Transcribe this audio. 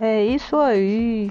É isso aí.